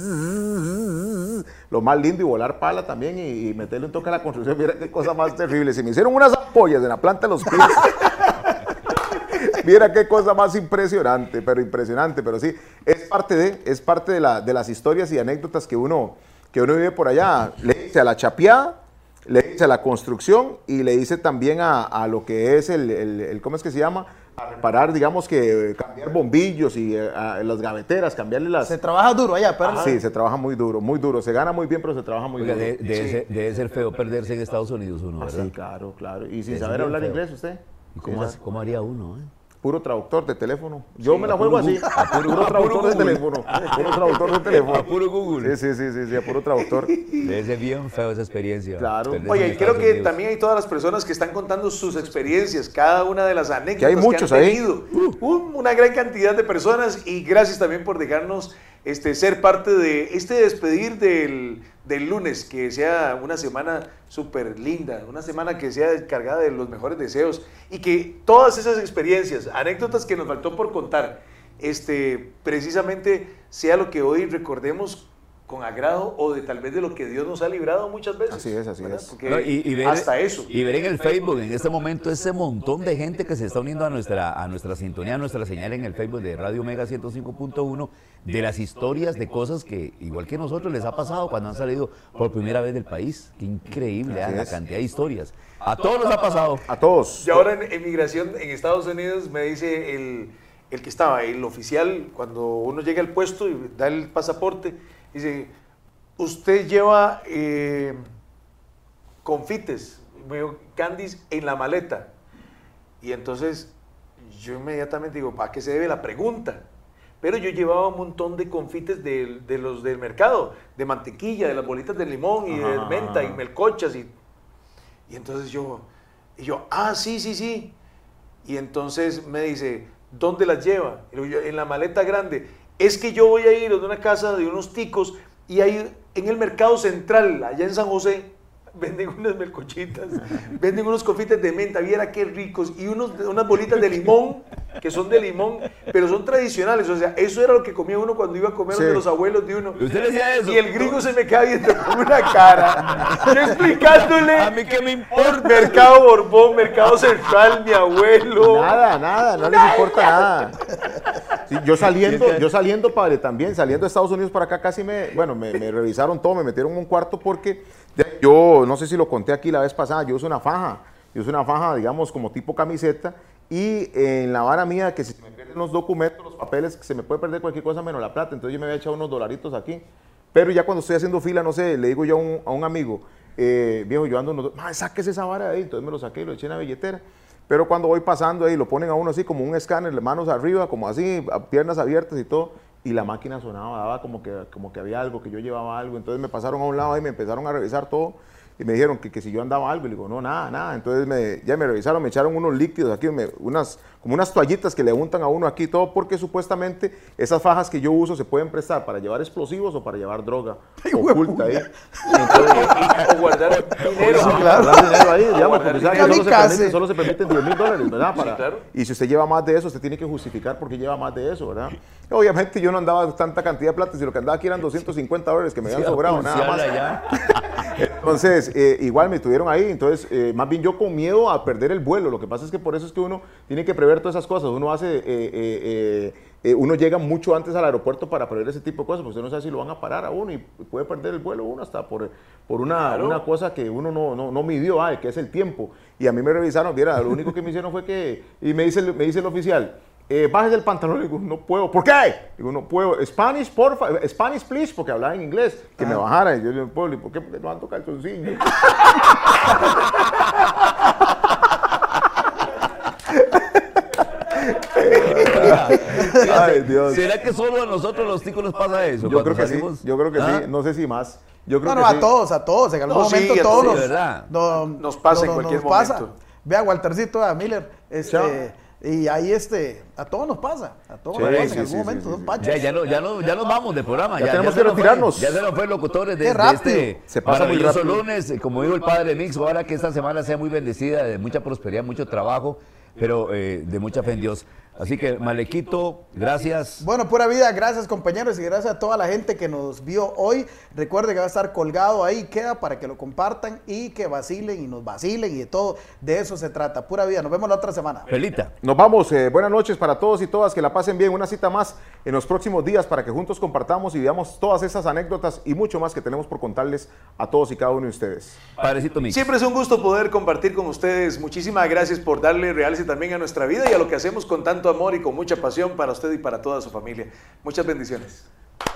Speaker 3: lo más lindo y volar pala también y, y meterle un toque a la construcción. Mira qué cosa más terrible. Se me hicieron unas ampollas en la planta los pies. <laughs> Mira qué cosa más impresionante, pero impresionante, pero sí, es parte de, es parte de, la- de las historias y anécdotas que uno, que uno vive por allá. Le a la chapeada, le dice a la construcción y le dice también a, a lo que es el, el- el- ¿cómo es que se llama? A reparar, digamos que cambiar bombillos y eh, a las gaveteras, cambiarle las...
Speaker 4: Se trabaja duro allá, pero
Speaker 3: Sí, se trabaja muy duro, muy duro. Se gana muy bien, pero se trabaja muy
Speaker 1: Oiga,
Speaker 3: duro.
Speaker 1: de- debe, ser, debe ser feo perderse en Estados Unidos uno,
Speaker 3: Ah,
Speaker 1: ¿verdad?
Speaker 3: sí, claro, claro. Y sin saber hablar
Speaker 1: feo.
Speaker 3: inglés usted.
Speaker 1: ¿Y cómo, cómo haría uno? eh?
Speaker 3: Puro traductor de teléfono. Yo me la
Speaker 1: a
Speaker 3: juego así. <laughs> A puro,
Speaker 1: a puro
Speaker 3: traductor de teléfono. Puro traductor de <laughs> teléfono.
Speaker 1: A puro Google.
Speaker 3: Sí, sí, sí, sí, sí, a puro traductor.
Speaker 1: Debe ser bien feo esa experiencia.
Speaker 3: Claro.
Speaker 2: Oye, y creo que
Speaker 1: Unidos.
Speaker 2: también hay todas las personas que están contando sus experiencias, cada una de las anécdotas
Speaker 3: Que hay muchos
Speaker 2: han
Speaker 3: ahí.
Speaker 2: tenido. Un- una gran cantidad de personas y gracias también por dejarnos este, ser parte de este despedir del, del lunes, que sea una semana súper linda, una semana que sea cargada de los mejores deseos y que todas esas experiencias, anécdotas que nos faltó por contar, este, precisamente sea lo que hoy recordemos con agrado o de tal vez de lo que Dios nos ha librado muchas veces.
Speaker 3: Así es, así
Speaker 2: ¿verdad?
Speaker 3: es.
Speaker 1: No, y, y ver,
Speaker 2: hasta eso.
Speaker 1: Y ver en el Facebook en este momento ese montón de gente que se está uniendo a nuestra, a nuestra sintonía, a nuestra señal en el Facebook de Radio Mega 105.1, de las historias de cosas que, igual que nosotros, les ha pasado cuando han salido por primera vez del país. Qué increíble ah, la cantidad de historias. A todos nos ha pasado.
Speaker 3: A todos.
Speaker 2: Y ahora en, en migración en Estados Unidos me dice el, el que estaba, el oficial, cuando uno llega al puesto y da el pasaporte, dice, usted lleva eh, confites, me dijo, candies en la maleta. Y entonces yo inmediatamente digo, ¿para qué se debe la pregunta? Pero yo llevaba un montón de confites de, de los del mercado, de mantequilla, de las bolitas de limón y de menta y melcochas y y entonces yo, y yo, ah, sí, sí, sí. Y entonces me dice, ¿dónde las lleva? Y yo, en la maleta grande. Es que yo voy a ir a una casa de unos ticos y ahí en el mercado central, allá en San José, <laughs> venden unas melcochitas, <laughs> venden unos confites de menta, viera qué ricos, y unos, unas bolitas de limón, que son de limón, pero son tradicionales. O sea, eso era lo que comía uno cuando iba a comer
Speaker 3: Sí.
Speaker 2: de los abuelos de uno.
Speaker 1: ¿Y usted le decía eso?
Speaker 2: Y el gringo se me queda viendo con una cara. Yo explicándole. <laughs>
Speaker 1: A mí qué me importa.
Speaker 2: Mercado Borbón, Mercado Central, mi abuelo.
Speaker 3: Nada, nada, no les importa nada. Sí, yo saliendo, <laughs> yo saliendo, padre, también, saliendo de Estados Unidos para acá casi me, bueno, me, me revisaron todo, me metieron en un cuarto porque yo, no sé si lo conté aquí la vez pasada, yo uso una faja, yo uso una faja, digamos, como tipo camiseta, y en la vara mía, que si se me pierden los documentos, los papeles, que se me puede perder cualquier cosa menos la plata, entonces yo me había echado unos dolaritos aquí, pero ya cuando estoy haciendo fila, no sé, le digo yo a un, a un amigo, eh, viejo, yo ando unos, "Mae, sáquese esa vara de ahí, entonces me lo saqué y lo eché en la billetera. Pero cuando voy pasando ahí, lo ponen a uno así como un escáner, manos arriba, como así, piernas abiertas y todo, y la máquina sonaba, daba como que, como que había algo, que yo llevaba algo. Entonces me pasaron a un lado y me empezaron a revisar todo. Y me dijeron que, que si yo andaba algo, y le digo, no, nada, nada. Entonces me, ya me revisaron, me echaron unos líquidos aquí, me- unas, como unas toallitas que le untan a uno aquí, todo porque supuestamente esas fajas que yo uso se pueden prestar para llevar explosivos o para llevar droga <laughs> oculta ahí. Entonces,
Speaker 2: O guardar dinero.
Speaker 3: Sí, claro. Guardar dinero ahí, digamos, porque sabe
Speaker 2: dinero.
Speaker 3: que solo se, permiten, solo se permiten 10 mil dólares, ¿verdad? Para-
Speaker 2: claro.
Speaker 3: Y si usted lleva más de eso, usted tiene que justificar porque lleva más de eso, ¿verdad? Obviamente yo no andaba tanta cantidad de plata, sino lo que andaba aquí eran 250 dólares que me habían sobrado, nada más.
Speaker 1: Ya. <laughs>
Speaker 3: Entonces, eh, igual me tuvieron ahí, entonces, eh, más bien yo con miedo a perder el vuelo. Lo que pasa es que por eso es que uno tiene que prever todas esas cosas. Uno hace, eh, uno llega mucho antes al aeropuerto para prever ese tipo de cosas, porque usted no sabe si lo van a parar a uno y puede perder el vuelo uno hasta por, por una, una cosa que uno no, no, no midió, ah, que es el tiempo. Y a mí me revisaron, viera, lo único que me hicieron fue que, y me dice, me dice el oficial, eh, bájese el pantalón. Le digo, no puedo. ¿Por qué? Digo, no puedo. Spanish, porfa. Spanish, please, porque hablaba en inglés. Que me bajara. Y yo le digo, ¿por qué? Porque no ando calzoncillo. <laughs> Ay, Dios.
Speaker 1: ¿Será que solo a nosotros los ticos nos pasa eso?
Speaker 3: Yo creo que sí. Yo creo que
Speaker 1: ¿Ah?
Speaker 3: sí. No sé si más. Yo creo
Speaker 4: No,
Speaker 3: que
Speaker 4: no,
Speaker 3: sí.
Speaker 4: a todos, a todos. En algún
Speaker 2: No, sí,
Speaker 4: momento todos
Speaker 2: todos,
Speaker 4: nos,
Speaker 1: de verdad.
Speaker 4: no-
Speaker 2: Nos pasa en cualquier
Speaker 4: nos pasa.
Speaker 2: momento.
Speaker 4: Ve a Waltercito, a Miller. Este,
Speaker 3: Chao.
Speaker 4: Y ahí este, a todos nos pasa. A todos
Speaker 3: Sí,
Speaker 4: nos pasa
Speaker 3: sí,
Speaker 4: en algún
Speaker 3: sí,
Speaker 4: momento.
Speaker 3: sí,
Speaker 4: son
Speaker 3: sí.
Speaker 4: pachos.
Speaker 1: Ya, ya, no, ya, no, ya nos vamos del programa.
Speaker 3: Ya tenemos
Speaker 1: se
Speaker 3: que
Speaker 1: nos fue-
Speaker 3: retirarnos.
Speaker 1: ya se nos fue locutores de,
Speaker 4: Qué
Speaker 1: de
Speaker 4: rápido.
Speaker 1: este
Speaker 3: Se pasa muy rápido.
Speaker 1: lunes. Eh, Como dijo el padre Mix, ahora que esta semana sea muy bendecida, de mucha prosperidad, mucho trabajo, pero eh, de mucha fe en Dios. Así que, Malequito, gracias.
Speaker 4: Bueno, pura vida, gracias compañeros y gracias a toda la gente que nos vio hoy. Recuerde que va a estar colgado ahí, queda para que lo compartan y que vacilen y nos vacilen y de todo. De eso se trata. Pura vida, nos vemos la otra semana.
Speaker 1: Felita.
Speaker 3: Nos vamos. eh, buenas noches para todos y todas. Que la pasen bien. Una cita más en los próximos días para que juntos compartamos y veamos todas esas anécdotas y mucho más que tenemos por contarles a todos y cada uno de ustedes.
Speaker 1: Padrecito Mix.
Speaker 2: Siempre es un gusto poder compartir con ustedes. Muchísimas gracias por darle realce también a nuestra vida y a lo que hacemos con tanto amor y con mucha pasión para usted y para toda su familia. Muchas bendiciones.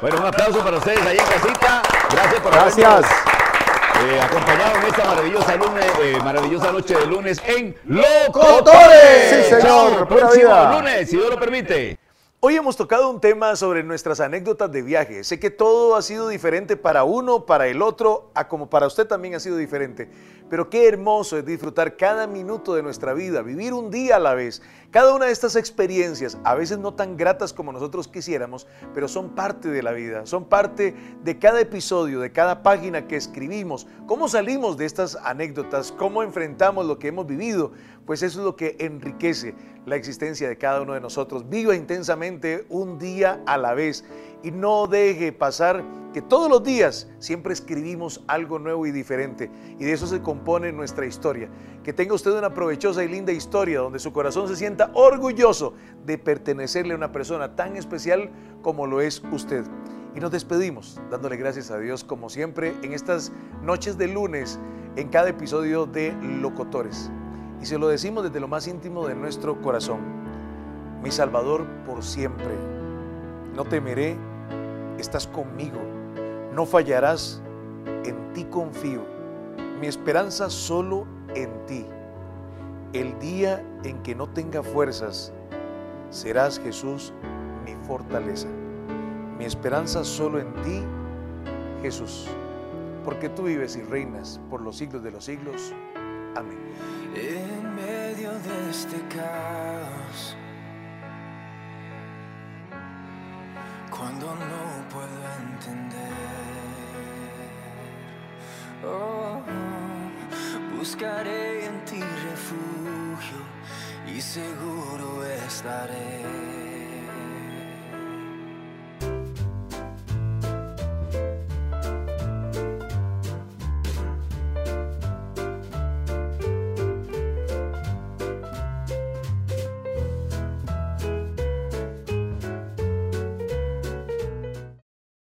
Speaker 1: Bueno, un aplauso para ustedes ahí en casita. Gracias por
Speaker 3: Gracias.
Speaker 1: habernos eh, acompañado en esta maravillosa, lunes, eh, maravillosa noche de lunes en Locotores.
Speaker 3: Sí, señor.
Speaker 1: Próximo
Speaker 3: vida.
Speaker 1: lunes, si Dios lo permite.
Speaker 2: Hoy hemos tocado un tema sobre nuestras anécdotas de viaje. Sé que todo ha sido diferente para uno, para el otro, como para usted también ha sido diferente. Pero qué hermoso es disfrutar cada minuto de nuestra vida, vivir un día a la vez. Cada una de estas experiencias, a veces no tan gratas como nosotros quisiéramos, pero son parte de la vida, son parte de cada episodio, de cada página que escribimos. ¿Cómo salimos de estas anécdotas? ¿Cómo enfrentamos lo que hemos vivido? Pues eso es lo que enriquece la existencia de cada uno de nosotros. Viva intensamente un día a la vez y no deje pasar que todos los días siempre escribimos algo nuevo y diferente y de eso se compone nuestra historia. Que tenga usted una provechosa y linda historia donde su corazón se sienta orgulloso de pertenecerle a una persona tan especial como lo es usted. Y nos despedimos dándole gracias a Dios como siempre en estas noches de lunes en cada episodio de Locotores. Y se lo decimos desde lo más íntimo de nuestro corazón. Mi Salvador por siempre. No temeré, estás conmigo. No fallarás, en ti confío. Mi esperanza solo en ti. El día en que no tenga fuerzas, serás Jesús mi fortaleza. Mi esperanza solo en ti, Jesús. Porque tú vives y reinas por los siglos de los siglos. Amén.
Speaker 5: En medio de este caos,